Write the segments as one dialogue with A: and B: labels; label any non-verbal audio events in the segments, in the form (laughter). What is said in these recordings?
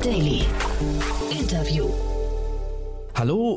A: Daily.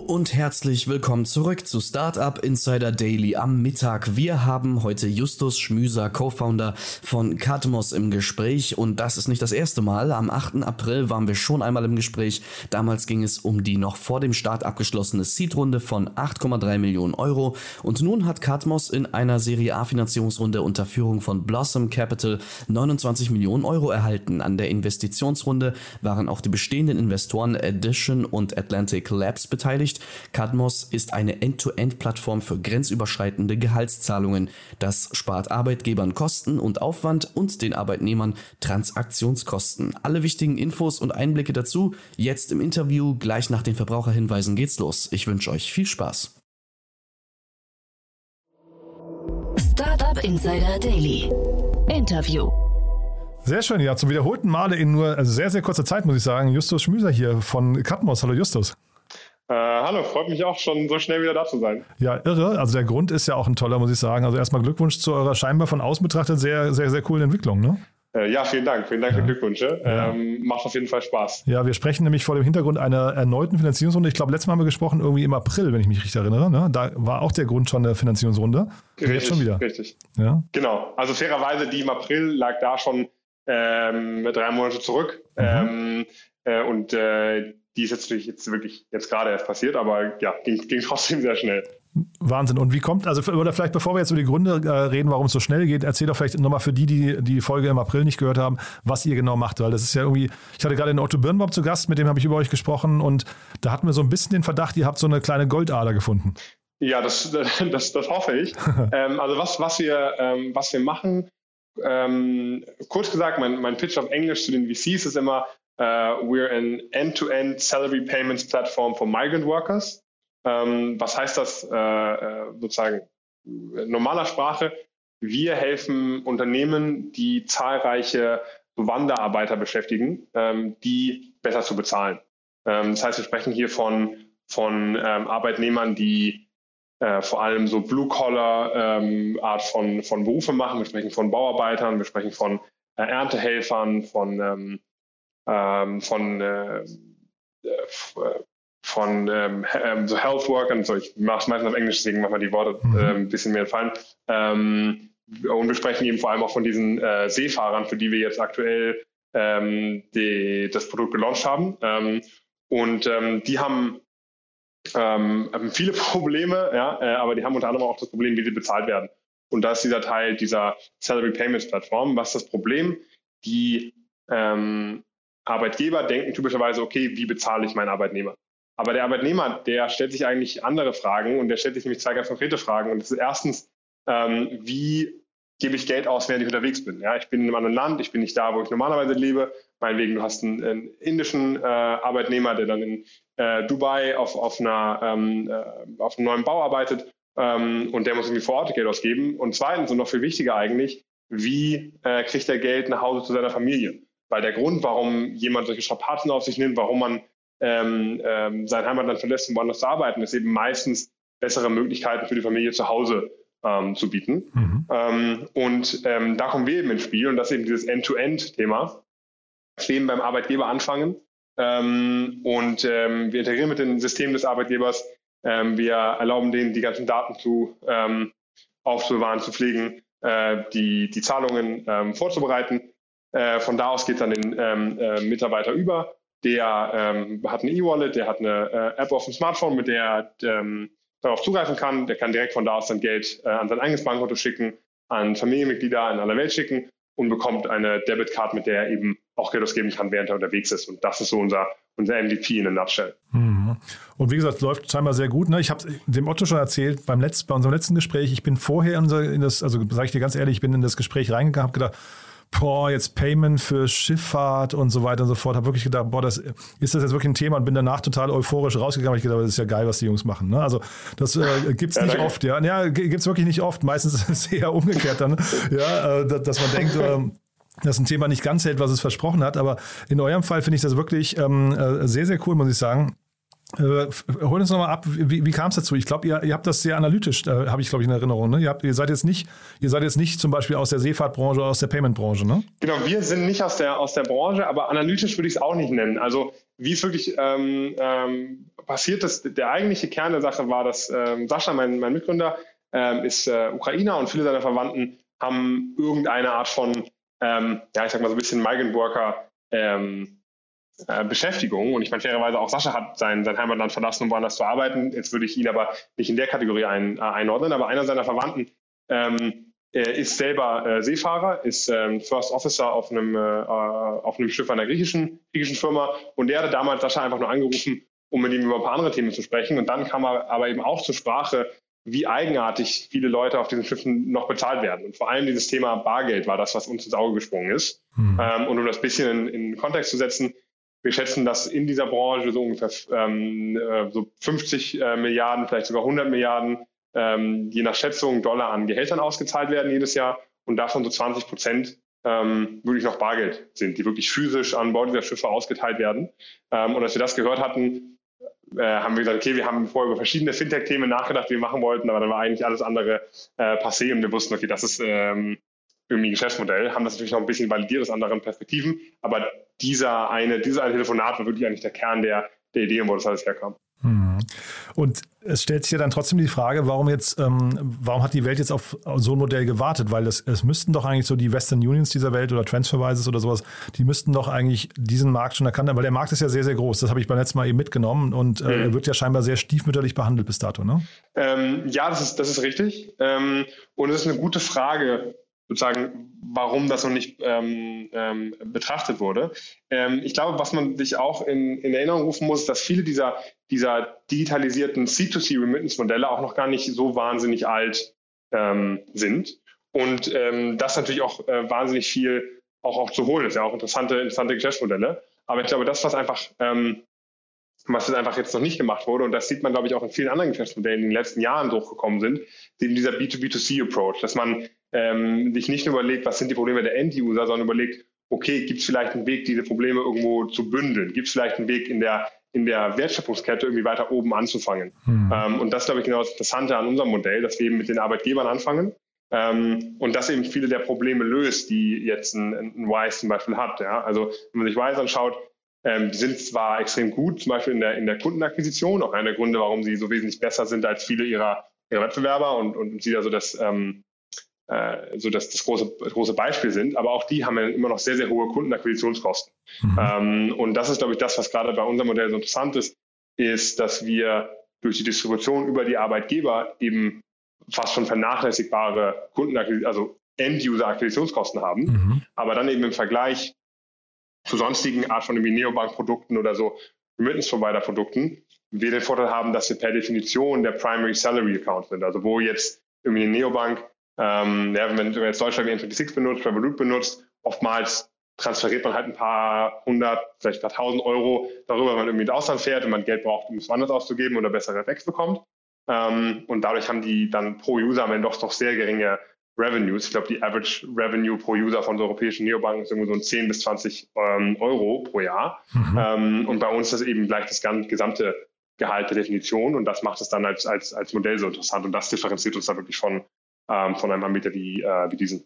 B: Und herzlich willkommen zurück zu Startup Insider Daily am Mittag. Wir haben heute Justus Schmüser, Co-Founder von Katmos im Gespräch und das ist nicht das erste Mal. Am 8. April waren wir schon einmal im Gespräch. Damals ging es um die noch vor dem Start abgeschlossene Seed-Runde von 8,3 Millionen Euro und nun hat Katmos in einer Serie A Finanzierungsrunde unter Führung von Blossom Capital 29 Millionen Euro erhalten. An der Investitionsrunde waren auch die bestehenden Investoren Addition und Atlantic Labs beteiligt. Cadmos ist eine End-to-End-Plattform für grenzüberschreitende Gehaltszahlungen. Das spart Arbeitgebern Kosten und Aufwand und den Arbeitnehmern Transaktionskosten. Alle wichtigen Infos und Einblicke dazu jetzt im Interview. Gleich nach den Verbraucherhinweisen geht's los. Ich wünsche euch viel Spaß.
A: Startup Insider Daily. Interview.
C: Sehr schön, ja, zum wiederholten Male in nur sehr, sehr kurzer Zeit, muss ich sagen. Justus Schmüser hier von Katmos. Hallo Justus.
D: Äh, hallo, freut mich auch schon so schnell wieder da zu sein.
C: Ja, irre. Also der Grund ist ja auch ein toller, muss ich sagen. Also erstmal Glückwunsch zu eurer scheinbar von außen betrachtet sehr, sehr, sehr coolen Entwicklung, ne?
D: Äh, ja, vielen Dank. Vielen Dank ja. für Glückwünsche. Ja. Ähm, macht auf jeden Fall Spaß.
C: Ja, wir sprechen nämlich vor dem Hintergrund einer erneuten Finanzierungsrunde. Ich glaube, letztes Mal haben wir gesprochen, irgendwie im April, wenn ich mich richtig erinnere. Ne? Da war auch der Grund schon der Finanzierungsrunde.
D: Richtig, jetzt schon wieder. Richtig. Ja? Genau. Also fairerweise, die im April lag da schon ähm, drei Monate zurück. Mhm. Ähm, äh, und äh, die ist jetzt natürlich jetzt wirklich jetzt gerade erst passiert, aber ja, ging, ging trotzdem sehr schnell.
C: Wahnsinn. Und wie kommt, also oder vielleicht bevor wir jetzt über die Gründe äh, reden, warum es so schnell geht, erzähl doch vielleicht nochmal für die, die die Folge im April nicht gehört haben, was ihr genau macht. Weil das ist ja irgendwie, ich hatte gerade den Otto Birnbaum zu Gast, mit dem habe ich über euch gesprochen und da hatten wir so ein bisschen den Verdacht, ihr habt so eine kleine Goldader gefunden.
D: Ja, das, (laughs) das, das hoffe ich. (laughs) ähm, also was, was, wir, ähm, was wir machen, ähm, kurz gesagt, mein, mein Pitch auf Englisch zu den VCs ist immer, Uh, we're an end-to-end salary payments platform for migrant workers. Ähm, was heißt das äh, sozusagen normaler Sprache? Wir helfen Unternehmen, die zahlreiche Wanderarbeiter beschäftigen, ähm, die besser zu bezahlen. Ähm, das heißt, wir sprechen hier von, von Arbeitnehmern, die vor allem so Blue-Collar-Art von, von Berufe machen. Wir sprechen von Bauarbeitern, wir sprechen von Erntehelfern, von ähm, von, äh, äh von ähm, ähm, so Health Workern, so ich mache es meistens auf Englisch, deswegen machen wir die Worte mhm. äh, ein bisschen mehr entfallen. Ähm, und wir sprechen eben vor allem auch von diesen äh, Seefahrern, für die wir jetzt aktuell ähm, die, das Produkt gelauncht haben. Ähm, und die haben ähm, viele (laughs) Probleme, ja, äh, aber die haben unter anderem auch das Problem, wie sie bezahlt werden. Und das ist dieser Teil dieser Salary Payments Plattform. Was ist das Problem? Die ähm, Arbeitgeber denken typischerweise, okay, wie bezahle ich meinen Arbeitnehmer? Aber der Arbeitnehmer, der stellt sich eigentlich andere Fragen und der stellt sich nämlich zwei ganz konkrete Fragen. Und das ist erstens, ähm, wie gebe ich Geld aus, während ich unterwegs bin? Ja, ich bin in einem anderen Land, ich bin nicht da, wo ich normalerweise lebe. Meinetwegen, du hast einen, einen indischen äh, Arbeitnehmer, der dann in äh, Dubai auf, auf, einer, ähm, äh, auf einem neuen Bau arbeitet ähm, und der muss irgendwie vor Ort Geld ausgeben. Und zweitens, und noch viel wichtiger eigentlich, wie äh, kriegt er Geld nach Hause zu seiner Familie? Weil der Grund, warum jemand solche Strapazen auf sich nimmt, warum man ähm, ähm, sein Heimatland verlässt, um woanders zu arbeiten, ist eben meistens bessere Möglichkeiten für die Familie zu Hause ähm, zu bieten. Mhm. Ähm, und ähm, da kommen wir eben ins Spiel und das ist eben dieses End-to-End-Thema. Wir eben beim Arbeitgeber anfangen ähm, und wir integrieren mit den Systemen des Arbeitgebers. wir erlauben denen, die ganzen Daten zu aufzubewahren, zu pflegen, äh, die, die Zahlungen vorzubereiten äh, von da aus geht dann den ähm, äh, Mitarbeiter über. Der ähm, hat eine E-Wallet, der hat eine äh, App auf dem Smartphone, mit der er ähm, darauf zugreifen kann. Der kann direkt von da aus dann Geld äh, an sein eigenes Bankkonto schicken, an Familienmitglieder in aller Welt schicken und bekommt eine Debitcard, mit der er eben auch Geld ausgeben kann, während er unterwegs ist. Und das ist so unser, unser MVP in a nutshell.
C: Mhm. Und wie gesagt, läuft scheinbar sehr gut. Ne? Ich habe dem Otto schon erzählt, beim letzten, bei unserem letzten Gespräch, ich bin vorher in das, also sage ich dir ganz ehrlich, ich bin in das Gespräch reingegangen, habe gedacht, boah, jetzt Payment für Schifffahrt und so weiter und so fort. Habe wirklich gedacht, boah, das, ist das jetzt wirklich ein Thema und bin danach total euphorisch rausgegangen. Ich gedacht, das ist ja geil, was die Jungs machen. Ne? Also das äh, gibt es nicht oft. Ja, ja gibt es wirklich nicht oft. Meistens ist es (laughs) eher umgekehrt dann, ja, äh, dass man denkt, äh, dass ein Thema nicht ganz hält, was es versprochen hat. Aber in eurem Fall finde ich das wirklich ähm, äh, sehr, sehr cool, muss ich sagen. Äh, hol uns nochmal ab, wie, wie kam es dazu? Ich glaube, ihr, ihr habt das sehr analytisch, äh, habe ich glaube ich in Erinnerung. Ne? Ihr, habt, ihr seid jetzt nicht, ihr seid jetzt nicht zum Beispiel aus der Seefahrtbranche oder aus der Paymentbranche, ne?
D: Genau, wir sind nicht aus der aus der Branche, aber analytisch würde ich es auch nicht nennen. Also wie es wirklich ähm, ähm, passiert ist, der eigentliche Kern der Sache war, dass ähm, Sascha, mein, mein Mitgründer, ähm, ist äh, Ukrainer und viele seiner Verwandten haben irgendeine Art von, ähm, ja, ich sag mal so ein bisschen Migrant Worker ähm, äh, Beschäftigung. Und ich meine, fairerweise auch Sascha hat sein, sein Heimatland verlassen, um woanders zu arbeiten. Jetzt würde ich ihn aber nicht in der Kategorie ein, äh, einordnen, aber einer seiner Verwandten ähm, er ist selber äh, Seefahrer, ist ähm, First Officer auf einem, äh, auf einem Schiff einer griechischen, griechischen Firma und der hatte damals Sascha einfach nur angerufen, um mit ihm über ein paar andere Themen zu sprechen. Und dann kam er aber eben auch zur Sprache, wie eigenartig viele Leute auf diesen Schiffen noch bezahlt werden. Und vor allem dieses Thema Bargeld war das, was uns ins Auge gesprungen ist. Mhm. Ähm, und um das bisschen in, in Kontext zu setzen, wir schätzen, dass in dieser Branche so ungefähr ähm, äh, so 50 äh, Milliarden, vielleicht sogar 100 Milliarden, ähm, je nach Schätzung Dollar an Gehältern ausgezahlt werden jedes Jahr und davon so 20 Prozent ähm, wirklich noch Bargeld sind, die wirklich physisch an Bord dieser Schiffe ausgeteilt werden. Ähm, und als wir das gehört hatten, äh, haben wir gesagt, okay, wir haben vorher über verschiedene Fintech-Themen nachgedacht, die wir machen wollten, aber dann war eigentlich alles andere äh, passé und wir wussten, okay, das ist ähm, irgendwie Geschäftsmodell, haben das natürlich noch ein bisschen validiert aus anderen Perspektiven, aber dieser eine, dieses eine Telefonat war wirklich eigentlich der Kern der, der Idee, wo das alles herkam.
C: Mhm. Und es stellt sich ja dann trotzdem die Frage, warum jetzt, ähm, warum hat die Welt jetzt auf so ein Modell gewartet? Weil es, es müssten doch eigentlich so die Western Unions dieser Welt oder Transferwises oder sowas, die müssten doch eigentlich diesen Markt schon erkannt haben, weil der Markt ist ja sehr, sehr groß. Das habe ich beim letzten Mal eben mitgenommen und äh, mhm. wird ja scheinbar sehr stiefmütterlich behandelt bis dato, ne?
D: Ähm, ja, das ist, das ist richtig. Ähm, und es ist eine gute Frage, sozusagen, warum das noch nicht ähm, ähm, betrachtet wurde. Ähm, ich glaube, was man sich auch in, in, Erinnerung rufen muss, dass viele dieser, dieser digitalisierten C2C-Remittance-Modelle auch noch gar nicht so wahnsinnig alt ähm, sind. Und ähm, das natürlich auch äh, wahnsinnig viel auch, auch zu holen ist. Ja, auch interessante, interessante Geschäftsmodelle. Aber ich glaube, das, was einfach ähm, was jetzt einfach jetzt noch nicht gemacht wurde, und das sieht man, glaube ich, auch in vielen anderen Geschäftsmodellen, die in den letzten Jahren durchgekommen sind, eben dieser B2B2C-Approach, dass man ähm, sich nicht nur überlegt, was sind die Probleme der End-User, sondern überlegt, okay, gibt es vielleicht einen Weg, diese Probleme irgendwo zu bündeln? Gibt es vielleicht einen Weg in der, in der Wertschöpfungskette irgendwie weiter oben anzufangen? Mhm. Ähm, und das ist, glaube ich, genau das Interessante an unserem Modell, dass wir eben mit den Arbeitgebern anfangen ähm, und das eben viele der Probleme löst, die jetzt ein, ein Wise zum Beispiel hat. Ja? Also wenn man sich Wise anschaut, ähm, die sind zwar extrem gut, zum Beispiel in der, in der Kundenakquisition, auch einer der Gründe, warum sie so wesentlich besser sind als viele ihrer, ihrer Wettbewerber und, und sie also das, ähm, äh, so das, das große, große Beispiel sind, aber auch die haben ja immer noch sehr, sehr hohe Kundenakquisitionskosten. Mhm. Ähm, und das ist, glaube ich, das, was gerade bei unserem Modell so interessant ist, ist, dass wir durch die Distribution über die Arbeitgeber eben fast schon vernachlässigbare Kundenakquisition, also End-User-Akquisitionskosten haben, mhm. aber dann eben im Vergleich zu sonstigen Art von Neobank-Produkten oder so Remittance-Provider-Produkten wir den Vorteil haben, dass wir per Definition der Primary Salary Account sind. Also wo jetzt irgendwie eine Neobank ähm, ja, wenn man jetzt Deutschland wie N26 benutzt, Revolut benutzt, oftmals transferiert man halt ein paar hundert, vielleicht ein paar tausend Euro darüber, wenn man irgendwie ins Ausland fährt und man Geld braucht, um es woanders auszugeben oder bessere Effekte bekommt. Ähm, und dadurch haben die dann pro User am Ende doch, doch sehr geringe Revenues. Ich glaube, die Average Revenue pro User von so europäischen Neobanken ist irgendwie so 10 bis 20 ähm, Euro pro Jahr. Mhm. Ähm, und bei uns ist das eben gleich das gesamte Gehalt der Definition und das macht es dann als, als, als Modell so interessant und das differenziert uns da wirklich von, ähm, von einem Anbieter wie, äh, wie diesen.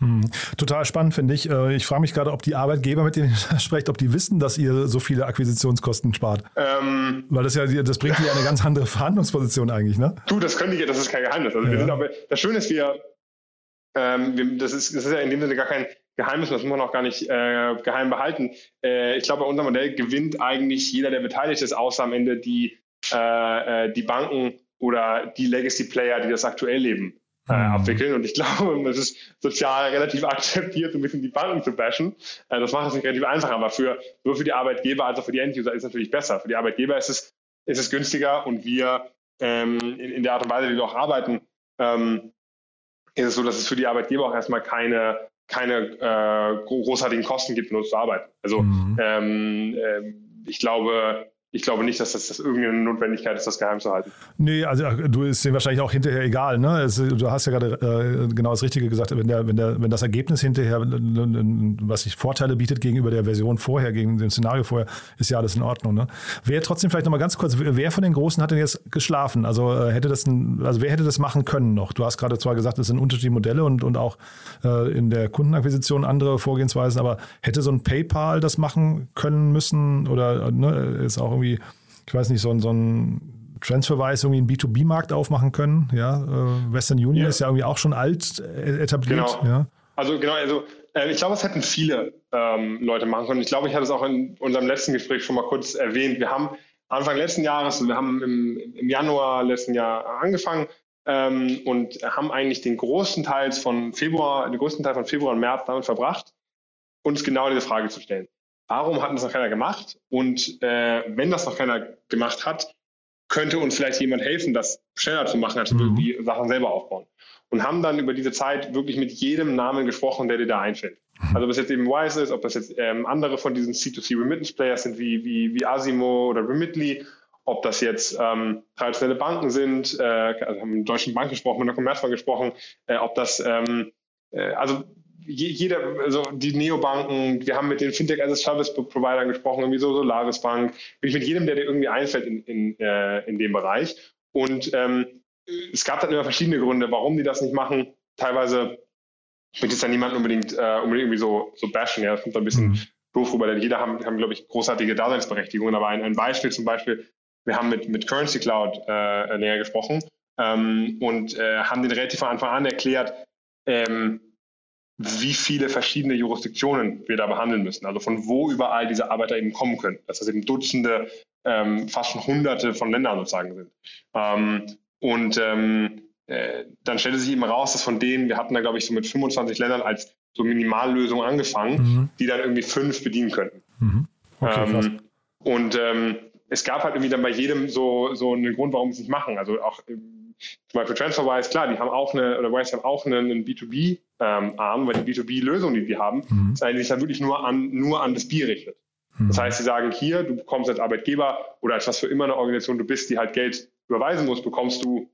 C: Hm. Total spannend finde ich. Äh, ich frage mich gerade, ob die Arbeitgeber, mit denen ihr (laughs) sprecht, ob die wissen, dass ihr so viele Akquisitionskosten spart. Ähm, Weil das ja, das bringt die eine ganz andere Verhandlungsposition eigentlich, ne?
D: Du, das können die, das ist kein Geheimnis. Also ja. wir sind aber, das Schöne ist, wir, ähm, wir, das, ist, das ist ja in dem Sinne gar kein Geheimnis, das muss man auch gar nicht äh, geheim behalten. Äh, ich glaube, bei unserem Modell gewinnt eigentlich jeder, der beteiligt ist, außer am Ende die, äh, äh die Banken oder die Legacy-Player, die das aktuell leben äh, mhm. abwickeln. Und ich (laughs) glaube, es ist sozial relativ akzeptiert, ein bisschen die Banken zu bashen. Äh, das macht es nicht relativ einfach, aber für, sowohl für die Arbeitgeber als auch für die Enduser ist es natürlich besser. Für die Arbeitgeber ist es, ist es günstiger und wir ähm, in, in, der Art und Weise, wie wir auch arbeiten, ähm, ist es so, dass es für die Arbeitgeber auch erstmal keine, keine äh, großartigen Kosten gibt, nur zu arbeiten. Also mhm. ähm, äh, ich glaube, ich glaube nicht, dass das, das irgendeine Notwendigkeit ist, das geheim zu halten.
C: Nee, also du ist dir wahrscheinlich auch hinterher egal. Ne? Es, du hast ja gerade äh, genau das Richtige gesagt. Wenn, der, wenn, der, wenn das Ergebnis hinterher, was sich Vorteile bietet gegenüber der Version vorher, gegen dem Szenario vorher, ist ja alles in Ordnung. Ne? Wer trotzdem vielleicht nochmal ganz kurz, wer von den Großen hat denn jetzt geschlafen? Also äh, hätte das, ein, also wer hätte das machen können noch? Du hast gerade zwar gesagt, es sind unterschiedliche Modelle und, und auch äh, in der Kundenakquisition andere Vorgehensweisen, aber hätte so ein PayPal das machen können müssen oder ne, ist auch irgendwie irgendwie, ich weiß nicht, so, so ein Transferwise irgendwie einen B2B-Markt aufmachen können. Ja, äh, Western Union ja. ist ja irgendwie auch schon alt äh, etabliert.
D: Genau.
C: Ja.
D: Also genau, also äh, ich glaube, es hätten viele ähm, Leute machen können. Ich glaube, ich hatte es auch in unserem letzten Gespräch schon mal kurz erwähnt. Wir haben Anfang letzten Jahres, wir haben im, im Januar letzten Jahr angefangen ähm, und haben eigentlich den größten Teil von Februar, den größten Teil von Februar und März damit verbracht, uns genau diese Frage zu stellen. Warum hat das noch keiner gemacht? Und äh, wenn das noch keiner gemacht hat, könnte uns vielleicht jemand helfen, das schneller zu machen, als wir mhm. die Sachen selber aufbauen. Und haben dann über diese Zeit wirklich mit jedem Namen gesprochen, der dir da einfällt. Mhm. Also ob das jetzt eben Wise ist, ob das jetzt ähm, andere von diesen C2C Remittance Players sind, wie, wie, wie Asimo oder Remitly, ob das jetzt ähm, traditionelle Banken sind, äh, also haben mit Deutschen Bank gesprochen, mit der Commerzbank gesprochen, äh, ob das, ähm, äh, also jeder, also die Neobanken, wir haben mit den Fintech as a Service Providern gesprochen, irgendwie so Solaris Bank, wirklich mit jedem, der dir irgendwie einfällt in, in, äh, in dem Bereich. Und ähm, es gab dann immer verschiedene Gründe, warum die das nicht machen. Teilweise ich möchte jetzt ja niemanden unbedingt, äh, unbedingt irgendwie so, so bashen, ja, das kommt ein bisschen mhm. doof rüber, denn jeder haben, haben glaube ich, großartige Daseinsberechtigungen, aber ein, ein Beispiel zum Beispiel, wir haben mit, mit Currency Cloud äh, näher gesprochen ähm, und äh, haben den relativ von Anfang an erklärt, ähm, wie viele verschiedene Jurisdiktionen wir da behandeln müssen. Also von wo überall diese Arbeiter eben kommen können. Dass das eben Dutzende, ähm, fast schon Hunderte von Ländern sozusagen sind. Ähm, und ähm, äh, dann stellte sich eben raus, dass von denen, wir hatten da glaube ich so mit 25 Ländern als so Minimallösung angefangen, mhm. die dann irgendwie fünf bedienen könnten. Mhm. Okay, ähm, und ähm, es gab halt irgendwie dann bei jedem so, so einen Grund, warum sie es nicht machen. Also auch zum Beispiel TransferWise, klar, die haben auch eine, oder Wise haben auch einen, einen B2B-Arm, ähm, weil die B2B-Lösung, die die haben, mhm. ist eigentlich dann wirklich nur an, nur an das B richtet. Mhm. Das heißt, sie sagen hier, du bekommst als Arbeitgeber oder als was für immer eine Organisation du bist, die halt Geld überweisen muss, bekommst du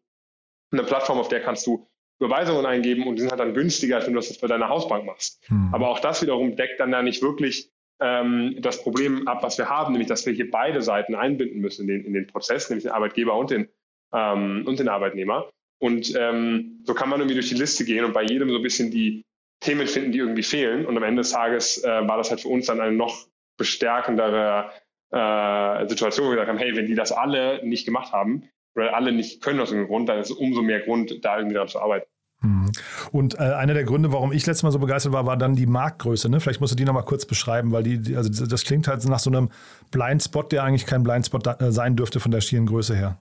D: eine Plattform, auf der kannst du Überweisungen eingeben und die sind halt dann günstiger, als wenn du das bei deiner Hausbank machst. Mhm. Aber auch das wiederum deckt dann da nicht wirklich ähm, das Problem ab, was wir haben, nämlich dass wir hier beide Seiten einbinden müssen in den, in den Prozess, nämlich den Arbeitgeber und den ähm, und den Arbeitnehmer. Und ähm, so kann man irgendwie durch die Liste gehen und bei jedem so ein bisschen die Themen finden, die irgendwie fehlen. Und am Ende des Tages äh, war das halt für uns dann eine noch bestärkendere äh, Situation, wo wir gesagt haben, hey, wenn die das alle nicht gemacht haben oder alle nicht können aus irgendeinem Grund, dann ist es umso mehr Grund, da irgendwie daran zu arbeiten.
C: Mhm. Und äh, einer der Gründe, warum ich letztes Mal so begeistert war, war dann die Marktgröße. Ne? Vielleicht musst du die nochmal kurz beschreiben, weil die, die, also das klingt halt nach so einem Blindspot, der eigentlich kein Blindspot da, äh, sein dürfte von der schieren Größe her.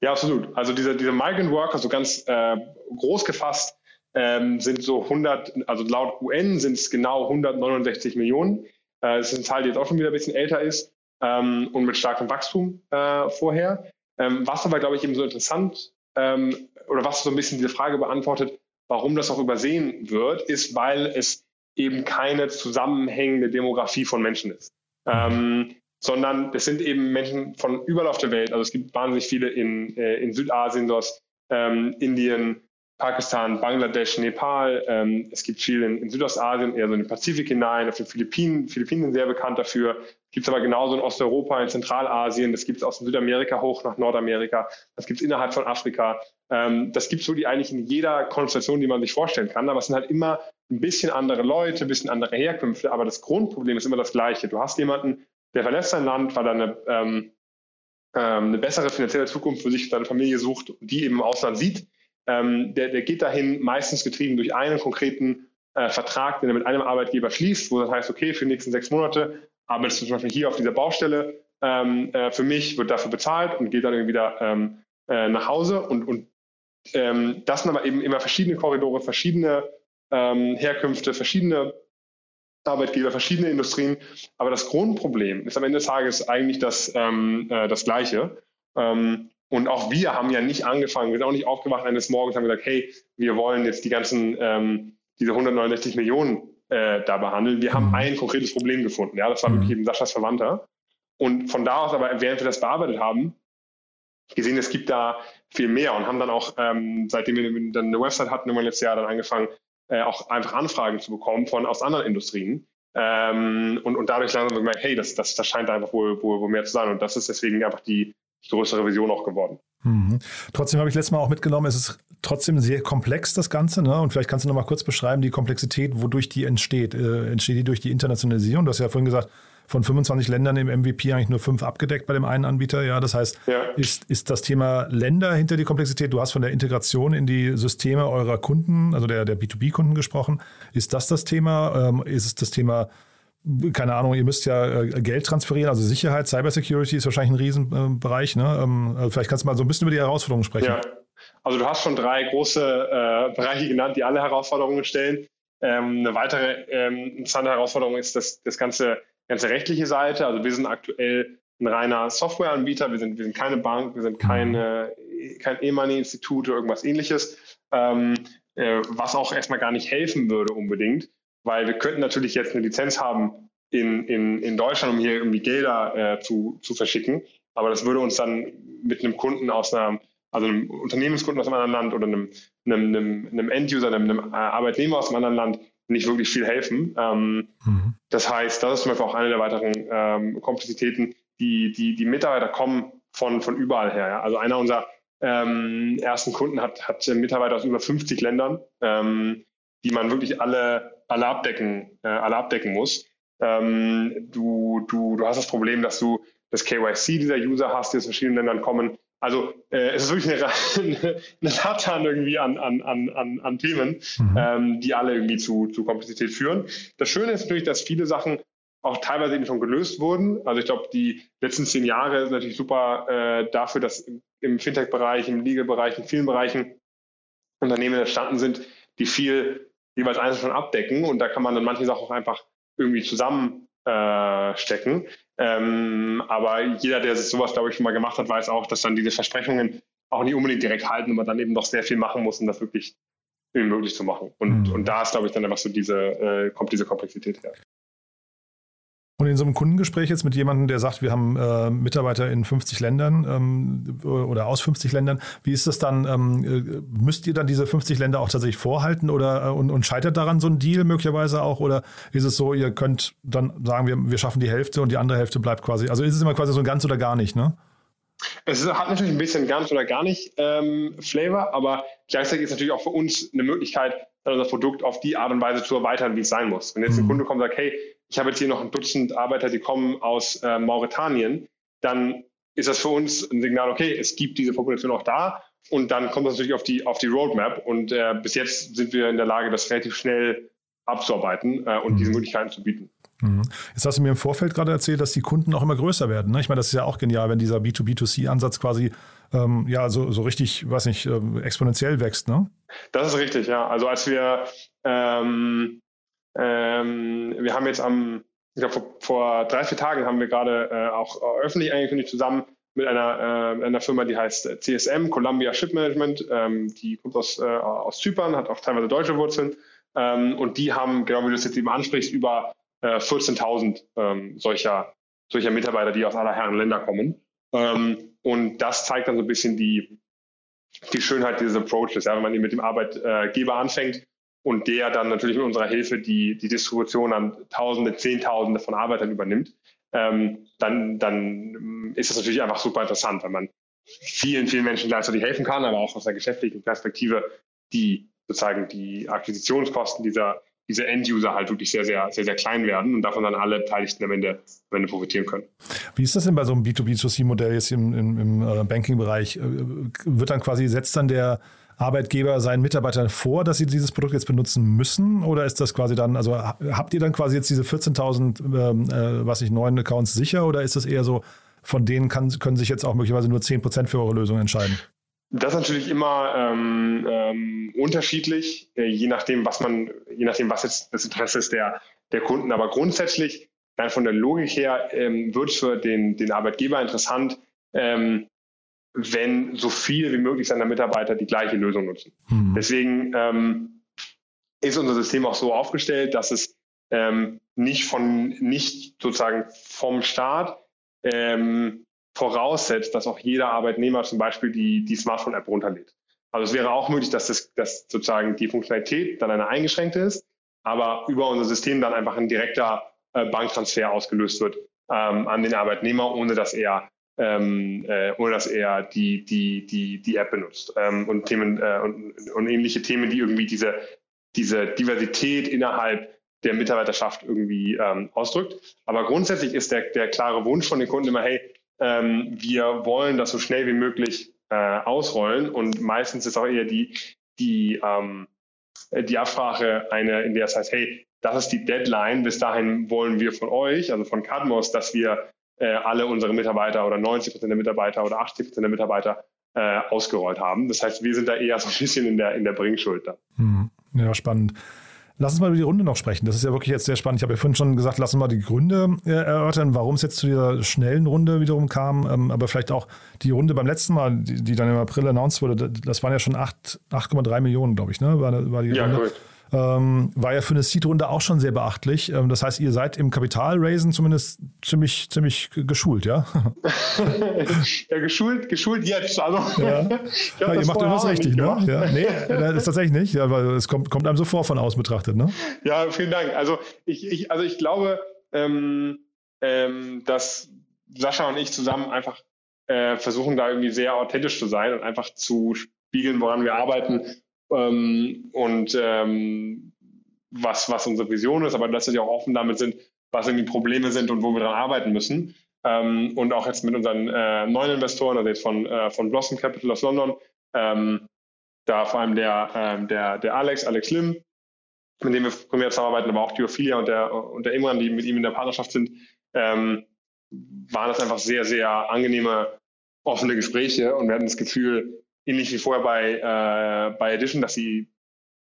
D: Ja, absolut. Also diese, diese Migrant Worker, so ganz äh, groß gefasst, ähm, sind so 100, also laut UN sind es genau 169 Millionen. Äh, das ist eine Zahl, die jetzt auch schon wieder ein bisschen älter ist ähm, und mit starkem Wachstum äh, vorher. Ähm, was aber, glaube ich, eben so interessant ähm, oder was so ein bisschen diese Frage beantwortet, warum das auch übersehen wird, ist, weil es eben keine zusammenhängende Demografie von Menschen ist. Ähm, sondern es sind eben Menschen von überall auf der Welt. Also es gibt wahnsinnig viele in, äh, in Südasien, dort ähm, Indien, Pakistan, Bangladesch, Nepal. Ähm, es gibt viel in, in, Südostasien, eher so in den Pazifik hinein, auf den Philippinen. Philippinen sind sehr bekannt dafür. Gibt es aber genauso in Osteuropa, in Zentralasien. Das gibt es aus Südamerika hoch nach Nordamerika. Das gibt es innerhalb von Afrika. Ähm, das gibt es wirklich eigentlich in jeder Konstellation, die man sich vorstellen kann. Aber es sind halt immer ein bisschen andere Leute, ein bisschen andere Herkünfte. Aber das Grundproblem ist immer das gleiche. Du hast jemanden, der verlässt sein Land, weil er eine, ähm, ähm, eine bessere finanzielle Zukunft für sich und seine Familie sucht, die eben im Ausland sieht. Ähm, der, der geht dahin meistens getrieben durch einen konkreten äh, Vertrag, den er mit einem Arbeitgeber schließt, wo das heißt, okay, für die nächsten sechs Monate arbeitest du zum Beispiel hier auf dieser Baustelle ähm, äh, für mich, wird dafür bezahlt und geht dann irgendwie wieder ähm, äh, nach Hause. Und, und das sind aber eben immer verschiedene Korridore, verschiedene Herkünfte, verschiedene Arbeitgeber, verschiedene Industrien. Aber das Grundproblem ist am Ende des Tages eigentlich das, ähm, äh, das Gleiche. Ähm, und auch wir haben ja nicht angefangen, wir sind auch nicht aufgewacht eines Morgens und haben gesagt, hey, wir wollen jetzt die ganzen, ähm, diese 169 Millionen äh, da behandeln. Wir haben mhm. ein konkretes Problem gefunden. Ja, das war mhm. wirklich eben Saschas Verwandter. Und von da aus aber, während wir das bearbeitet haben, gesehen, es gibt da viel mehr und haben dann auch, ähm, seitdem wir dann eine Website hatten, im letzten Jahr dann angefangen, äh, auch einfach Anfragen zu bekommen von aus anderen Industrien. Ähm, und, und dadurch langsam gemerkt, hey, das, das, das scheint einfach wohl, wohl, wohl mehr zu sein. Und das ist deswegen einfach die, die größere Vision auch geworden.
C: Mhm. Trotzdem habe ich letztes Mal auch mitgenommen, es ist trotzdem sehr komplex, das Ganze. Ne? Und vielleicht kannst du noch mal kurz beschreiben, die Komplexität, wodurch die entsteht. Äh, entsteht die durch die Internationalisierung? Du hast ja vorhin gesagt, von 25 Ländern im MVP eigentlich nur fünf abgedeckt bei dem einen Anbieter. Ja, das heißt, ja. Ist, ist das Thema Länder hinter die Komplexität? Du hast von der Integration in die Systeme eurer Kunden, also der, der B2B-Kunden gesprochen. Ist das das Thema? Ähm, ist es das Thema, keine Ahnung, ihr müsst ja äh, Geld transferieren, also Sicherheit, Cybersecurity ist wahrscheinlich ein Riesenbereich. Ne? Also vielleicht kannst du mal so ein bisschen über die Herausforderungen sprechen. Ja.
D: Also du hast schon drei große äh, Bereiche genannt, die alle Herausforderungen stellen. Ähm, eine weitere ähm, interessante Herausforderung ist das, das ganze ganze rechtliche Seite. Also wir sind aktuell ein reiner Softwareanbieter, wir sind, wir sind keine Bank, wir sind keine, kein E-Money-Institut oder irgendwas ähnliches, ähm, äh, was auch erstmal gar nicht helfen würde unbedingt, weil wir könnten natürlich jetzt eine Lizenz haben in, in, in Deutschland, um hier irgendwie Gelder äh, zu, zu verschicken, aber das würde uns dann mit einem Kunden aus einer, also einem Unternehmenskunden aus einem anderen Land oder einem, einem, einem, einem End-User, einem, einem Arbeitnehmer aus einem anderen Land nicht wirklich viel helfen. Ähm, mhm. Das heißt, das ist zum Beispiel auch eine der weiteren ähm, Komplexitäten. Die, die, die Mitarbeiter kommen von, von überall her. Ja? Also einer unserer ähm, ersten Kunden hat, hat Mitarbeiter aus über 50 Ländern, ähm, die man wirklich alle, alle, abdecken, äh, alle abdecken muss. Ähm, du, du, du hast das Problem, dass du das KYC dieser User hast, die aus verschiedenen Ländern kommen. Also äh, es ist wirklich eine, (laughs) eine, Satan irgendwie an, an, an, an Themen, mhm. ähm, die alle irgendwie zu, zu Komplexität führen. Das Schöne ist natürlich, dass viele Sachen auch teilweise eben schon gelöst wurden. Also ich glaube, die letzten zehn Jahre sind natürlich super äh, dafür, dass im Fintech-Bereich, im Legal-Bereich, in vielen Bereichen Unternehmen entstanden sind, die viel jeweils einzeln schon abdecken. Und da kann man dann manche Sachen auch einfach irgendwie zusammenstecken. Äh, ähm, aber jeder, der sowas, glaube ich, schon mal gemacht hat, weiß auch, dass dann diese Versprechungen auch nicht unbedingt direkt halten und man dann eben noch sehr viel machen muss, um das wirklich möglich zu machen. Und, mhm. und da ist, glaube ich, dann einfach so diese, äh, kommt diese Komplexität her.
C: Und in so einem Kundengespräch jetzt mit jemandem, der sagt, wir haben äh, Mitarbeiter in 50 Ländern ähm, oder aus 50 Ländern, wie ist das dann? Ähm, äh, müsst ihr dann diese 50 Länder auch tatsächlich vorhalten oder äh, und, und, scheitert daran so ein Deal möglicherweise auch? Oder ist es so, ihr könnt dann sagen, wir, wir schaffen die Hälfte und die andere Hälfte bleibt quasi, also ist es immer quasi so ein ganz oder gar nicht, ne?
D: Es hat natürlich ein bisschen ganz oder gar nicht ähm, Flavor, aber gleichzeitig ist natürlich auch für uns eine Möglichkeit, unser Produkt auf die Art und Weise zu erweitern, wie es sein muss. Wenn jetzt ein mhm. Kunde kommt und sagt, hey, ich habe jetzt hier noch ein Dutzend Arbeiter, die kommen aus äh, Mauretanien, dann ist das für uns ein Signal, okay, es gibt diese Population auch da und dann kommt das natürlich auf die, auf die Roadmap und äh, bis jetzt sind wir in der Lage, das relativ schnell abzuarbeiten äh, und mhm. diese Möglichkeiten zu bieten.
C: Mhm. Jetzt hast du mir im Vorfeld gerade erzählt, dass die Kunden auch immer größer werden. Ne? Ich meine, das ist ja auch genial, wenn dieser B2B2C-Ansatz quasi ähm, ja so, so richtig, weiß nicht, äh, exponentiell wächst. Ne?
D: Das ist richtig, ja. Also als wir ähm, ähm, wir haben jetzt am, ich glaube, vor, vor, drei, vier Tagen haben wir gerade äh, auch öffentlich angekündigt zusammen mit einer, äh, einer Firma, die heißt CSM, Columbia Ship Management. Ähm, die kommt aus, äh, aus Zypern, hat auch teilweise deutsche Wurzeln. Ähm, und die haben, genau wie du es jetzt eben ansprichst, über äh, 14.000 ähm, solcher, solcher Mitarbeiter, die aus aller Herren Länder kommen. Ähm, und das zeigt dann so ein bisschen die, die Schönheit dieses Approaches. Ja, wenn man eben mit dem Arbeitgeber anfängt und der dann natürlich mit unserer Hilfe die, die Distribution an Tausende, Zehntausende von Arbeitern übernimmt, ähm, dann, dann ist das natürlich einfach super interessant, weil man vielen, vielen Menschen gleichzeitig helfen kann, aber auch aus der geschäftlichen Perspektive die sozusagen die Akquisitionskosten dieser, dieser End-User halt wirklich sehr, sehr, sehr, sehr klein werden und davon dann alle Beteiligten am Ende, am Ende profitieren können.
C: Wie ist das denn bei so einem B2B2C-Modell jetzt im, im, im äh, Banking-Bereich? Äh, wird dann quasi, setzt dann der Arbeitgeber seinen Mitarbeitern vor, dass sie dieses Produkt jetzt benutzen müssen? Oder ist das quasi dann, also habt ihr dann quasi jetzt diese 14.000, ähm, äh, was ich, neuen Accounts sicher? Oder ist das eher so, von denen kann, können sich jetzt auch möglicherweise nur 10% für eure Lösung entscheiden?
D: Das ist natürlich immer ähm, ähm, unterschiedlich, äh, je nachdem, was man, je nachdem, was jetzt das Interesse ist der, der Kunden. Aber grundsätzlich, rein von der Logik her, ähm, wird für den, den Arbeitgeber interessant, ähm, wenn so viel wie möglich seiner Mitarbeiter die gleiche Lösung nutzen. Mhm. Deswegen ähm, ist unser System auch so aufgestellt, dass es ähm, nicht von nicht sozusagen vom Start ähm, voraussetzt, dass auch jeder Arbeitnehmer zum Beispiel die, die Smartphone-App runterlädt. Also es wäre auch möglich, dass, das, dass sozusagen die Funktionalität dann eine eingeschränkte ist, aber über unser System dann einfach ein direkter äh, Banktransfer ausgelöst wird ähm, an den Arbeitnehmer, ohne dass er ähm, äh, ohne dass er die, die, die, die App benutzt. Ähm, und Themen äh, und, und ähnliche Themen, die irgendwie diese, diese Diversität innerhalb der Mitarbeiterschaft irgendwie ähm, ausdrückt. Aber grundsätzlich ist der, der klare Wunsch von den Kunden immer, hey, ähm, wir wollen das so schnell wie möglich äh, ausrollen. Und meistens ist auch eher die, die, ähm, die Absprache eine, in der es heißt, hey, das ist die Deadline, bis dahin wollen wir von euch, also von Cadmos, dass wir äh, alle unsere Mitarbeiter oder 90 Prozent der Mitarbeiter oder 80 Prozent der Mitarbeiter äh, ausgerollt haben. Das heißt, wir sind da eher so ein bisschen in der, in der Bringschuld.
C: Hm. Ja, spannend. Lass uns mal über die Runde noch sprechen. Das ist ja wirklich jetzt sehr spannend. Ich habe ja vorhin schon gesagt, lass uns mal die Gründe äh, erörtern, warum es jetzt zu dieser schnellen Runde wiederum kam. Ähm, aber vielleicht auch die Runde beim letzten Mal, die, die dann im April announced wurde, das waren ja schon 8,3 Millionen, glaube ich, ne? War, war die
D: ja,
C: Runde. Cool. Ähm, war ja für eine Seed-Runde auch schon sehr beachtlich. Ähm, das heißt, ihr seid im Kapitalraisen zumindest ziemlich, ziemlich geschult, ja? (laughs)
D: ja, geschult, geschult jetzt. Also,
C: ja. (laughs) ja ihr macht irgendwas richtig, ne? Ja. Nee, das ist tatsächlich nicht, ja, weil es kommt, kommt einem so vor von außen betrachtet, ne?
D: Ja, vielen Dank. Also ich, ich, also ich glaube, ähm, ähm, dass Sascha und ich zusammen einfach äh, versuchen, da irgendwie sehr authentisch zu sein und einfach zu spiegeln, woran wir arbeiten ähm, und ähm, was, was unsere Vision ist, aber dass wir auch offen damit sind, was irgendwie Probleme sind und wo wir daran arbeiten müssen. Ähm, und auch jetzt mit unseren äh, neuen Investoren, also jetzt von, äh, von Blossom Capital aus London, ähm, da vor allem der, äh, der, der Alex, Alex Lim, mit dem wir primär zusammenarbeiten, aber auch die Ophelia und der, und der Imran, die mit ihm in der Partnerschaft sind, ähm, waren das einfach sehr, sehr angenehme, offene Gespräche und wir hatten das Gefühl, ähnlich wie vorher bei, äh, bei Edition, dass sie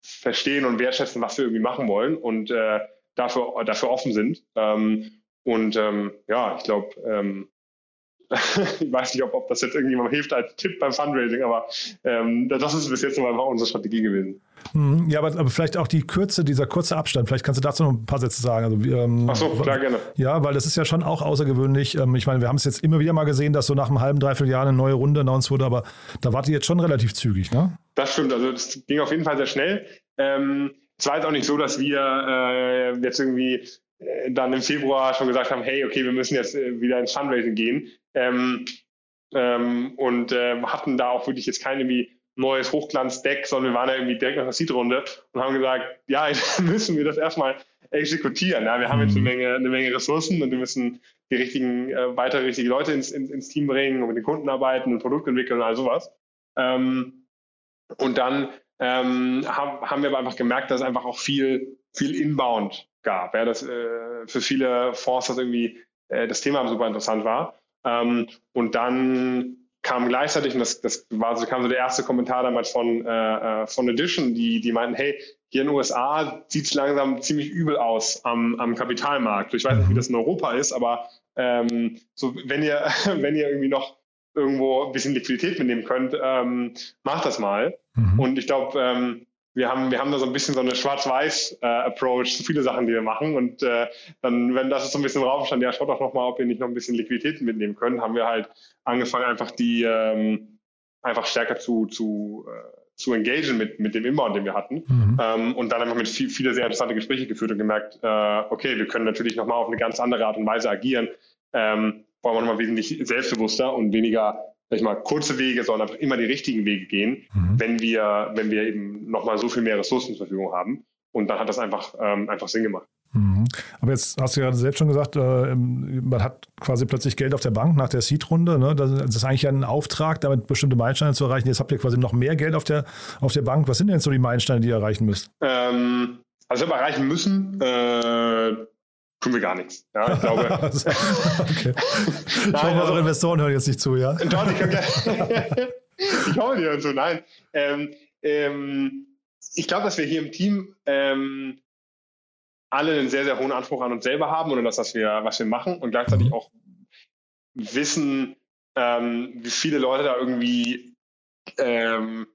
D: verstehen und wertschätzen, was wir irgendwie machen wollen und äh, dafür, dafür offen sind. Ähm, und ähm, ja, ich glaube, ähm, (laughs) ich weiß nicht, ob, ob das jetzt irgendjemandem hilft als Tipp beim Fundraising, aber ähm, das ist bis jetzt mal unsere Strategie gewesen.
C: Hm, ja, aber, aber, vielleicht auch die Kürze, dieser kurze Abstand. Vielleicht kannst du dazu noch ein paar Sätze sagen. Also,
D: ähm, Ach so, klar, gerne.
C: Ja, weil das ist ja schon auch außergewöhnlich. Ähm, ich meine, wir haben es jetzt immer wieder mal gesehen, dass so nach einem halben, dreiviertel Jahr eine neue Runde announced wurde, aber da wart ihr jetzt schon relativ zügig, ne?
D: Das stimmt. Also, das ging auf jeden Fall sehr schnell. Ähm, es war jetzt auch nicht so, dass wir äh, jetzt irgendwie äh, dann im Februar schon gesagt haben, hey, okay, wir müssen jetzt äh, wieder ins Fundraising gehen. Ähm, ähm, und äh, hatten da auch wirklich jetzt keine wie neues Hochglanzdeck, sondern wir waren ja irgendwie direkt nach der Seed-Runde und haben gesagt, ja, (laughs) jetzt müssen wir das erstmal exekutieren. Ja, wir haben jetzt eine mhm. Menge, eine Menge Ressourcen und wir müssen die richtigen, äh, weitere richtige Leute ins, ins, ins, Team bringen und mit den Kunden arbeiten und Produkt entwickeln und all sowas. Ähm, und dann ähm, haben, haben wir aber einfach gemerkt, dass es einfach auch viel, viel Inbound gab. Ja, dass äh, für viele Fonds das irgendwie äh, das Thema super interessant war. Ähm, und dann kam gleichzeitig, und das, das war so, kam so der erste Kommentar damals von, äh, äh, von Edition, die, die meinten, hey, hier in den USA sieht es langsam ziemlich übel aus am, am Kapitalmarkt. Ich weiß nicht, wie das in Europa ist, aber ähm, so, wenn ihr, (laughs) wenn ihr irgendwie noch irgendwo ein bisschen Liquidität mitnehmen könnt, ähm, macht das mal. Mhm. Und ich glaube, ähm, wir haben, wir haben da so ein bisschen so eine Schwarz-Weiß-Approach äh, zu viele Sachen, die wir machen. Und äh, dann, wenn das so ein bisschen drauf stand, ja, schaut doch nochmal, ob ihr nicht noch ein bisschen Liquidität mitnehmen könnt, haben wir halt angefangen, einfach die ähm, einfach stärker zu, zu, äh, zu engagen mit, mit dem Inbound, den wir hatten. Mhm. Ähm, und dann einfach mit viel, viele sehr interessante Gespräche geführt und gemerkt, äh, okay, wir können natürlich nochmal auf eine ganz andere Art und Weise agieren. Ähm, wollen wir nochmal wesentlich selbstbewusster und weniger sag ich mal, kurze Wege, sondern einfach immer die richtigen Wege gehen, mhm. wenn wir, wenn wir eben nochmal so viel mehr Ressourcen zur Verfügung haben. Und dann hat das einfach, ähm, einfach Sinn gemacht.
C: Mhm. Aber jetzt hast du ja selbst schon gesagt, äh, man hat quasi plötzlich Geld auf der Bank nach der Seed-Runde. Ne? Das ist eigentlich ein Auftrag, damit bestimmte Meilensteine zu erreichen. Jetzt habt ihr quasi noch mehr Geld auf der, auf der Bank. Was sind denn so die Meilensteine, die ihr erreichen müsst?
D: Ähm, also wir erreichen müssen, äh, tun wir gar nichts. Ja, ich glaube. (laughs)
C: okay. ich hoffe, also, eure Investoren hören jetzt nicht zu, ja?
D: Doch, (laughs) ich, (laughs) ich hoffe, die hören zu. Nein. Ähm, ähm, ich glaube, dass wir hier im Team ähm, alle einen sehr, sehr hohen Anspruch an uns selber haben und das, was wir, was wir machen und gleichzeitig auch wissen, ähm, wie viele Leute da irgendwie ähm,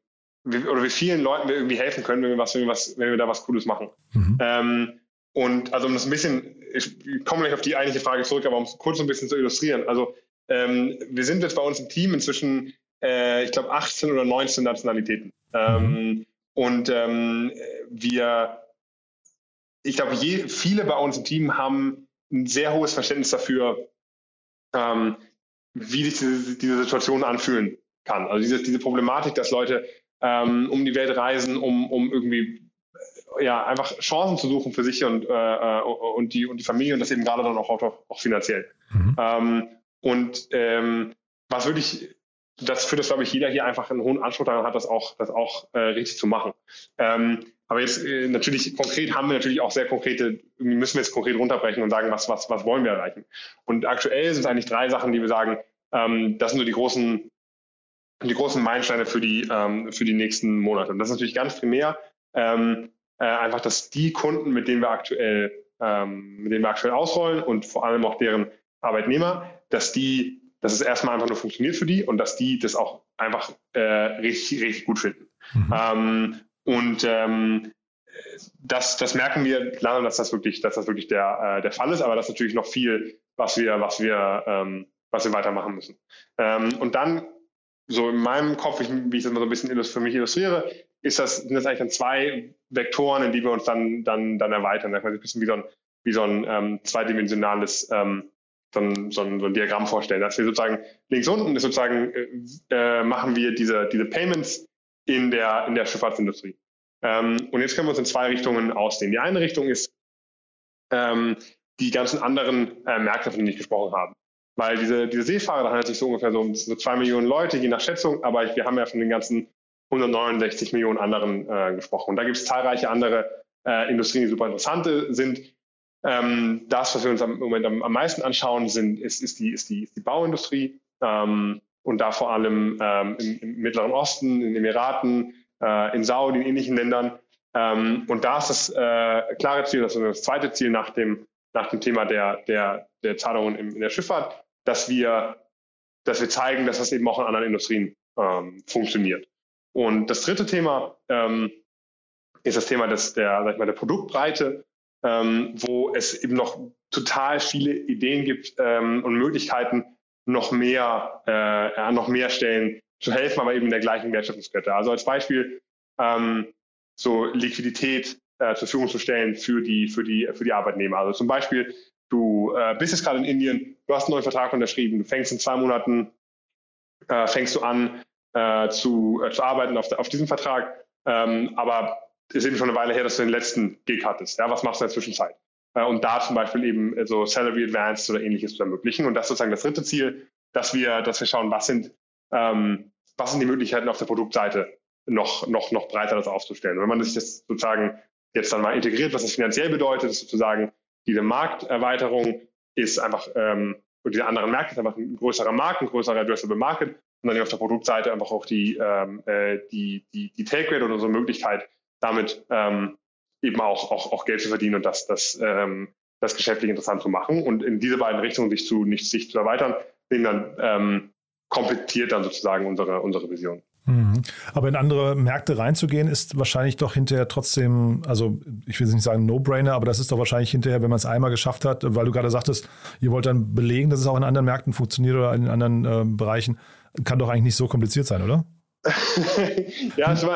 D: wie, oder wie vielen Leuten wir irgendwie helfen können, wenn wir, was, wenn wir, was, wenn wir da was Cooles machen. Mhm. Ähm, und also um das ein bisschen ich komme gleich auf die eigentliche Frage zurück, aber um es kurz ein bisschen zu illustrieren. Also ähm, wir sind jetzt bei uns im Team inzwischen, äh, ich glaube, 18 oder 19 Nationalitäten. Ähm. Und ähm, wir, ich glaube, viele bei uns im Team haben ein sehr hohes Verständnis dafür, ähm, wie sich diese, diese Situation anfühlen kann. Also diese, diese Problematik, dass Leute ähm, um die Welt reisen, um, um irgendwie ja, einfach Chancen zu suchen für sich und, äh, äh, und, die, und die Familie und das eben gerade dann auch, auch, auch finanziell. Mhm. Ähm, und ähm, was wirklich das führt das, glaube ich, jeder hier einfach einen hohen Anspruch daran hat, das auch, das auch äh, richtig zu machen. Ähm, aber jetzt äh, natürlich konkret haben wir natürlich auch sehr konkrete, müssen wir jetzt konkret runterbrechen und sagen, was, was, was wollen wir erreichen. Und aktuell sind es eigentlich drei Sachen, die wir sagen, ähm, das sind so die großen, die großen Meilensteine für die, ähm, für die nächsten Monate. Und das ist natürlich ganz primär ähm, äh, einfach, dass die Kunden, mit denen wir aktuell, ähm, mit denen wir aktuell ausrollen und vor allem auch deren Arbeitnehmer, dass die, dass es erstmal einfach nur funktioniert für die und dass die das auch einfach äh, richtig, richtig gut finden. Mhm. Ähm, und ähm, das, das merken wir langsam, dass das wirklich, dass das wirklich der, äh, der Fall ist, aber das ist natürlich noch viel, was wir, was wir, ähm, was wir weitermachen müssen. Ähm, und dann, so in meinem Kopf, ich, wie ich das mal so ein bisschen für mich illustriere, ist das, sind das eigentlich dann zwei Vektoren, in die wir uns dann, dann, dann erweitern. Da kann man sich ein bisschen wie so ein, wie so ein ähm, zweidimensionales ähm, so ein, so, ein, so ein Diagramm vorstellen. Dass wir sozusagen links unten ist sozusagen äh, äh, machen wir diese, diese Payments in der, in der Schifffahrtsindustrie. Ähm, und jetzt können wir uns in zwei Richtungen ausdehnen. Die eine Richtung ist ähm, die ganzen anderen äh, Märkte, von denen ich gesprochen habe. Weil diese, diese Seefahrer, da handelt es sich so ungefähr so um so zwei Millionen Leute, je nach Schätzung, aber wir haben ja von den ganzen 169 Millionen anderen äh, gesprochen. Und da gibt es zahlreiche andere äh, Industrien, die super interessant sind. Ähm, das, was wir uns am Moment am, am meisten anschauen, sind, ist, ist, die, ist, die, ist die Bauindustrie ähm, und da vor allem ähm, im, im, Mittleren Osten, in den Emiraten, äh, in Saudi, in ähnlichen Ländern. Ähm, und da ist das äh, klare Ziel, das ist das zweite Ziel nach dem, nach dem Thema der, der, der Zahlungen in, in der Schifffahrt, dass wir, dass wir zeigen, dass das eben auch in anderen Industrien ähm, funktioniert. Und das dritte Thema ähm, ist das Thema des, der, sag ich mal, der Produktbreite, ähm, wo es eben noch total viele Ideen gibt ähm, und Möglichkeiten, noch mehr, äh, noch mehr Stellen zu helfen, aber eben in der gleichen Wertschöpfungskette. Also als Beispiel ähm, so Liquidität äh, zur Verfügung zu stellen für die, für die, für die Arbeitnehmer. Also zum Beispiel, du äh, bist jetzt gerade in Indien, du hast einen neuen Vertrag unterschrieben, du fängst in zwei Monaten, äh, fängst du an, äh, zu, äh, zu arbeiten auf, auf diesem Vertrag. Ähm, aber ist eben schon eine Weile her, dass du den letzten Gig hattest. Ja, was machst du in der Zwischenzeit? Äh, und da zum Beispiel eben äh, so Salary Advanced oder ähnliches zu ermöglichen. Und das ist sozusagen das dritte Ziel, dass wir, dass wir schauen, was sind, ähm, was sind die Möglichkeiten auf der Produktseite noch, noch, noch breiter das aufzustellen. Und wenn man sich das sozusagen jetzt dann mal integriert, was das finanziell bedeutet, ist sozusagen diese Markterweiterung ist einfach, ähm, und diese anderen Märkte ist einfach ein größerer Markt, ein größerer Addressable Market und dann auf der Produktseite einfach auch die, ähm, äh, die, die, die Take Rate oder unsere Möglichkeit, damit ähm, eben auch, auch, auch Geld zu verdienen und das, das, ähm, das geschäftlich interessant zu machen und in diese beiden Richtungen sich zu, nicht sich zu erweitern, sind dann ähm, komplettiert dann sozusagen unsere, unsere Vision.
C: Mhm. Aber in andere Märkte reinzugehen, ist wahrscheinlich doch hinterher trotzdem, also ich will nicht sagen No-Brainer, aber das ist doch wahrscheinlich hinterher, wenn man es einmal geschafft hat, weil du gerade sagtest, ihr wollt dann belegen, dass es auch in anderen Märkten funktioniert oder in anderen äh, Bereichen, kann doch eigentlich nicht so kompliziert sein, oder? (laughs)
D: ja, also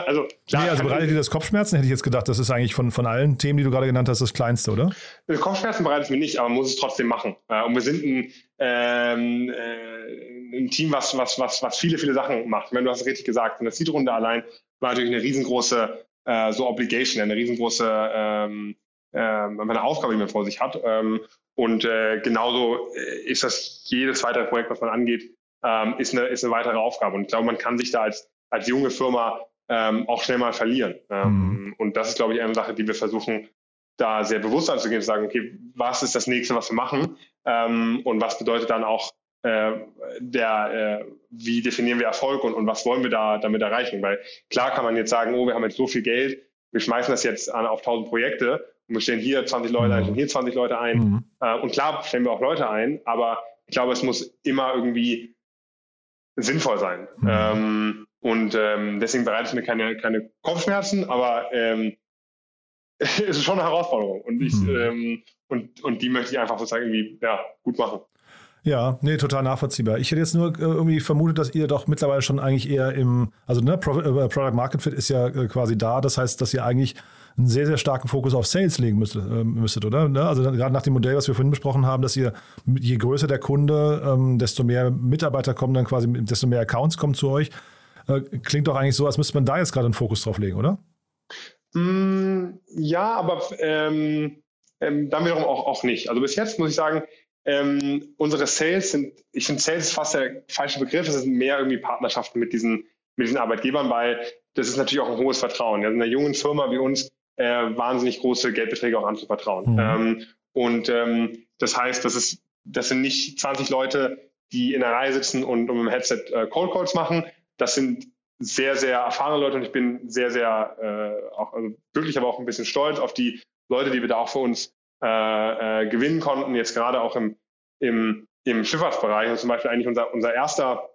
D: klar.
C: Nee, also bereitet dir das Kopfschmerzen? Hätte ich jetzt gedacht, das ist eigentlich von, von allen Themen, die du gerade genannt hast, das kleinste, oder?
D: Kopfschmerzen bereitet es mir nicht, aber man muss es trotzdem machen. Äh, und wir sind ein, ähm, äh, ein Team, was, was, was, was viele, viele Sachen macht. Ich meine, du hast es richtig gesagt, in der Seed-Runde allein war natürlich eine riesengroße äh, so Obligation, eine riesengroße ähm, äh, eine Aufgabe, die man vor sich hat. Ähm, und äh, genauso äh, ist das jedes weitere Projekt, was man angeht, ähm, ist, eine, ist eine weitere Aufgabe. Und ich glaube, man kann sich da als, als junge Firma ähm, auch schnell mal verlieren. Ähm, mhm. Und das ist, glaube ich, eine Sache, die wir versuchen, da sehr bewusst anzugehen, zu sagen, okay, was ist das nächste, was wir machen? Ähm, und was bedeutet dann auch äh, der, äh, wie definieren wir Erfolg und, und was wollen wir da damit erreichen? Weil klar kann man jetzt sagen, oh, wir haben jetzt so viel Geld, wir schmeißen das jetzt an, auf 1000 Projekte und wir stellen hier 20 Leute ein, und hier 20 Leute ein. Mhm. Äh, und klar stellen wir auch Leute ein, aber ich glaube, es muss immer irgendwie sinnvoll sein. Mhm. Ähm, und ähm, deswegen bereitet es mir keine, keine Kopfschmerzen, aber ähm, (laughs) ist es schon eine Herausforderung. Und, ich, mhm. ähm, und, und die möchte ich einfach sozusagen irgendwie ja, gut machen.
C: Ja, nee, total nachvollziehbar. Ich hätte jetzt nur äh, irgendwie vermutet, dass ihr doch mittlerweile schon eigentlich eher im, also ne, Pro, äh, Product Market Fit ist ja äh, quasi da. Das heißt, dass ihr eigentlich einen sehr, sehr starken Fokus auf Sales legen müsstet, äh, müsstet oder? Ne? Also gerade nach dem Modell, was wir vorhin besprochen haben, dass ihr, je größer der Kunde, ähm, desto mehr Mitarbeiter kommen dann quasi, desto mehr Accounts kommen zu euch. Äh, klingt doch eigentlich so, als müsste man da jetzt gerade einen Fokus drauf legen, oder?
D: Mm, ja, aber ähm, ähm, dann wiederum auch, auch nicht. Also bis jetzt muss ich sagen, ähm, unsere Sales sind, ich finde Sales ist fast der falsche Begriff, es sind mehr irgendwie Partnerschaften mit diesen, mit diesen Arbeitgebern, weil das ist natürlich auch ein hohes Vertrauen. Ja, in einer jungen Firma wie uns äh, wahnsinnig große Geldbeträge auch anzuvertrauen. Mhm. Ähm, und ähm, das heißt, das ist, das sind nicht 20 Leute, die in der Reihe sitzen und, um im Headset äh, Cold Calls machen. Das sind sehr, sehr erfahrene Leute und ich bin sehr, sehr äh, auch also wirklich aber auch ein bisschen stolz auf die Leute, die wir da auch für uns äh, äh, gewinnen konnten, jetzt gerade auch im, im, im Schifffahrtsbereich. Und zum Beispiel eigentlich unser, unser erster,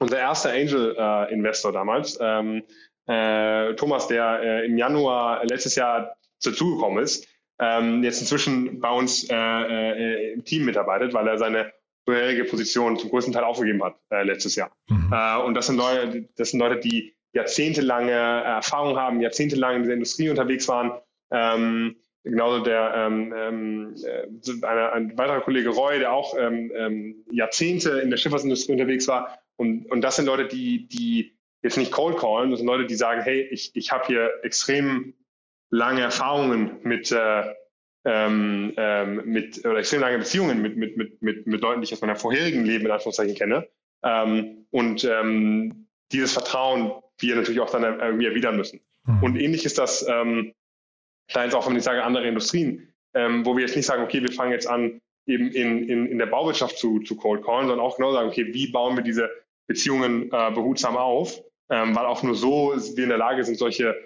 D: unser erster Angel-Investor äh, damals, ähm, äh, Thomas, der äh, im Januar letztes Jahr dazugekommen ist, ähm, jetzt inzwischen bei uns äh, äh, im Team mitarbeitet, weil er seine vorherige Position zum größten Teil aufgegeben hat äh, letztes Jahr. Mhm. Äh, und das sind Leute, das sind Leute, die jahrzehntelange Erfahrung haben, jahrzehntelang in dieser Industrie unterwegs waren. Ähm, genauso der ähm, ähm, äh, eine, ein weiterer Kollege Roy, der auch ähm, ähm, Jahrzehnte in der Schifffahrtsindustrie unterwegs war. Und, und das sind Leute, die, die jetzt nicht cold callen, das sind Leute, die sagen, hey, ich, ich habe hier extrem lange Erfahrungen mit äh, ähm, ähm, mit oder extrem lange Beziehungen mit, mit, mit, mit, mit Leuten, die ich aus meinem vorherigen Leben in Anführungszeichen kenne. Ähm, und ähm, dieses Vertrauen wir natürlich auch dann irgendwie erwidern müssen. Mhm. Und ähnlich ist das ähm, jetzt auch, wenn ich sage, andere Industrien, ähm, wo wir jetzt nicht sagen, okay, wir fangen jetzt an, eben in, in, in der Bauwirtschaft zu, zu cold callen, sondern auch genau sagen, okay, wie bauen wir diese Beziehungen äh, behutsam auf, ähm, weil auch nur so wir in der Lage sind, solche,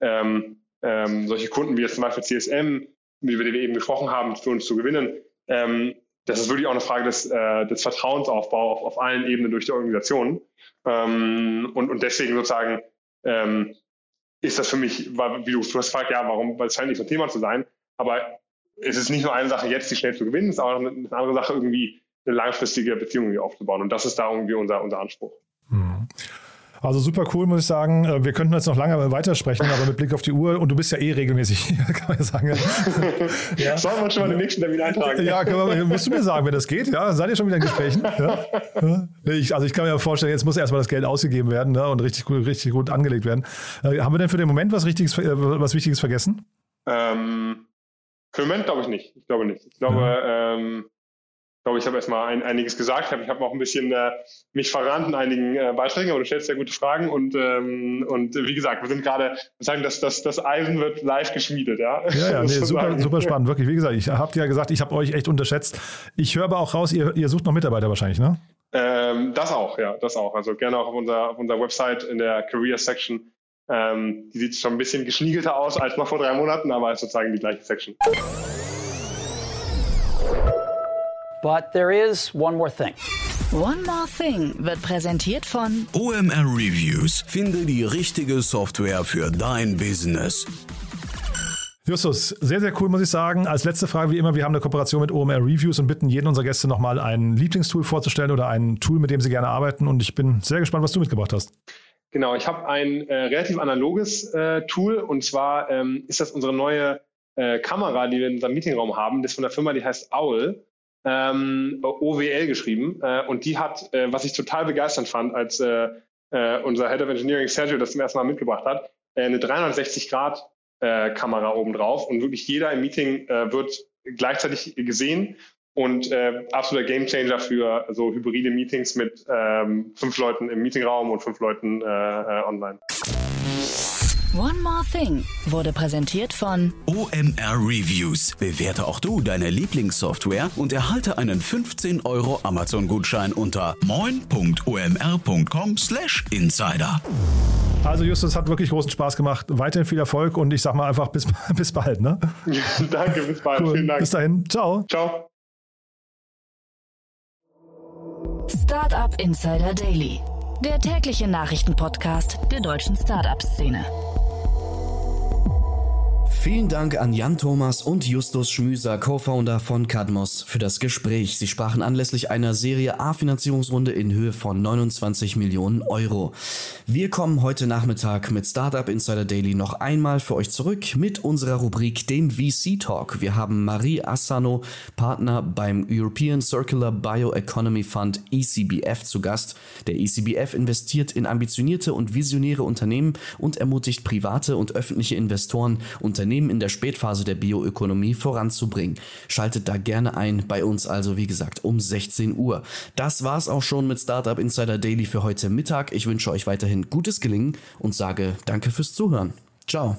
D: ähm, ähm, solche Kunden wie jetzt zum Beispiel CSM über die wir eben gesprochen haben, für uns zu gewinnen, ähm, das ist wirklich auch eine Frage des, äh, des Vertrauensaufbaus auf, auf, allen Ebenen durch die Organisation. Ähm, und, und deswegen sozusagen ähm, ist das für mich, wie du, du hast gefragt, ja, warum, weil es scheint nicht so ein Thema zu sein, aber es ist nicht nur eine Sache, jetzt die schnell zu gewinnen, es ist auch eine, eine andere Sache, irgendwie eine langfristige Beziehung aufzubauen. Und das ist da irgendwie unser, unser Anspruch.
C: Also super cool, muss ich sagen. Äh, wir könnten jetzt noch lange weitersprechen, aber mit Blick auf die Uhr, und du bist ja eh regelmäßig hier, (laughs) kann man sagen. (laughs)
D: ja. Sollen wir schon mal den nächsten Termin eintragen?
C: Ja, wir, musst du mir sagen, wenn das geht. Ja, seid ihr schon wieder in Gesprächen? Ja. (laughs) Ich, also ich kann mir vorstellen, jetzt muss erstmal das Geld ausgegeben werden ne, und richtig, richtig gut angelegt werden. Äh, haben wir denn für den Moment was, Richtiges, äh, was Wichtiges vergessen?
D: Ähm, für den Moment glaube ich nicht. Ich glaube nicht. Ich glaube, ja. ähm, ich glaube, ich habe erstmal ein, einiges gesagt. Ich habe auch ein bisschen äh, mich verrannt in einigen äh, Beiträgen, aber du stellst sehr gute Fragen. Und, ähm, und äh, wie gesagt, wir sind gerade, sagen, dass das, das Eisen wird live geschmiedet. Ja,
C: ja, ja (laughs) nee, super, super spannend, wirklich. Wie gesagt, ich habe ja gesagt, ich habe euch echt unterschätzt. Ich höre aber auch raus, ihr, ihr sucht noch Mitarbeiter wahrscheinlich, ne?
D: Ähm, das auch, ja, das auch. Also gerne auch auf unserer, auf unserer Website in der Career Section. Ähm, die sieht schon ein bisschen geschniegelter aus als noch vor drei Monaten, aber ist sozusagen die gleiche Section.
A: But there is one more thing. One More Thing wird präsentiert von
E: OMR Reviews. Finde die richtige Software für dein Business.
C: Justus, sehr, sehr cool, muss ich sagen. Als letzte Frage, wie immer, wir haben eine Kooperation mit OMR Reviews und bitten jeden unserer Gäste nochmal ein Lieblingstool vorzustellen oder ein Tool, mit dem sie gerne arbeiten. Und ich bin sehr gespannt, was du mitgebracht hast.
D: Genau, ich habe ein äh, relativ analoges äh, Tool und zwar ähm, ist das unsere neue äh, Kamera, die wir in unserem Meetingraum haben. Das ist von der Firma, die heißt Owl ähm, OWL geschrieben äh, und die hat, äh, was ich total begeisternd fand, als äh, äh unser Head of Engineering Sergio das zum ersten Mal mitgebracht hat, äh, eine 360-Grad-Kamera äh, obendrauf und wirklich jeder im Meeting wird gleichzeitig gesehen und absoluter Gamechanger für so hybride Meetings mit ähm, fünf Leuten im Meetingraum und fünf Leuten online.
A: One More Thing wurde präsentiert von
E: OMR Reviews. Bewerte auch du deine Lieblingssoftware und erhalte einen 15 Euro Amazon-Gutschein unter moin.omr.com/insider.
C: Also Justus hat wirklich großen Spaß gemacht. Weiterhin viel Erfolg und ich sag mal einfach bis, (laughs) bis bald. Ne? (laughs)
D: Danke, bis bald. Cool. Vielen Dank.
C: Bis dahin. Ciao.
D: Ciao.
A: Startup Insider Daily, der tägliche Nachrichtenpodcast der deutschen Startup-Szene.
B: Vielen Dank an Jan Thomas und Justus Schmüser, Co-Founder von Cadmos, für das Gespräch. Sie sprachen anlässlich einer Serie A-Finanzierungsrunde in Höhe von 29 Millionen Euro. Wir kommen heute Nachmittag mit Startup Insider Daily noch einmal für euch zurück mit unserer Rubrik dem VC Talk. Wir haben Marie Assano, Partner beim European Circular Bioeconomy Fund ECBF zu Gast. Der ECBF investiert in ambitionierte und visionäre Unternehmen und ermutigt private und öffentliche Investoren, Unternehmen Unternehmen in der Spätphase der Bioökonomie voranzubringen. Schaltet da gerne ein, bei uns also wie gesagt um 16 Uhr. Das war's auch schon mit Startup Insider Daily für heute Mittag. Ich wünsche euch weiterhin gutes Gelingen und sage danke fürs Zuhören. Ciao.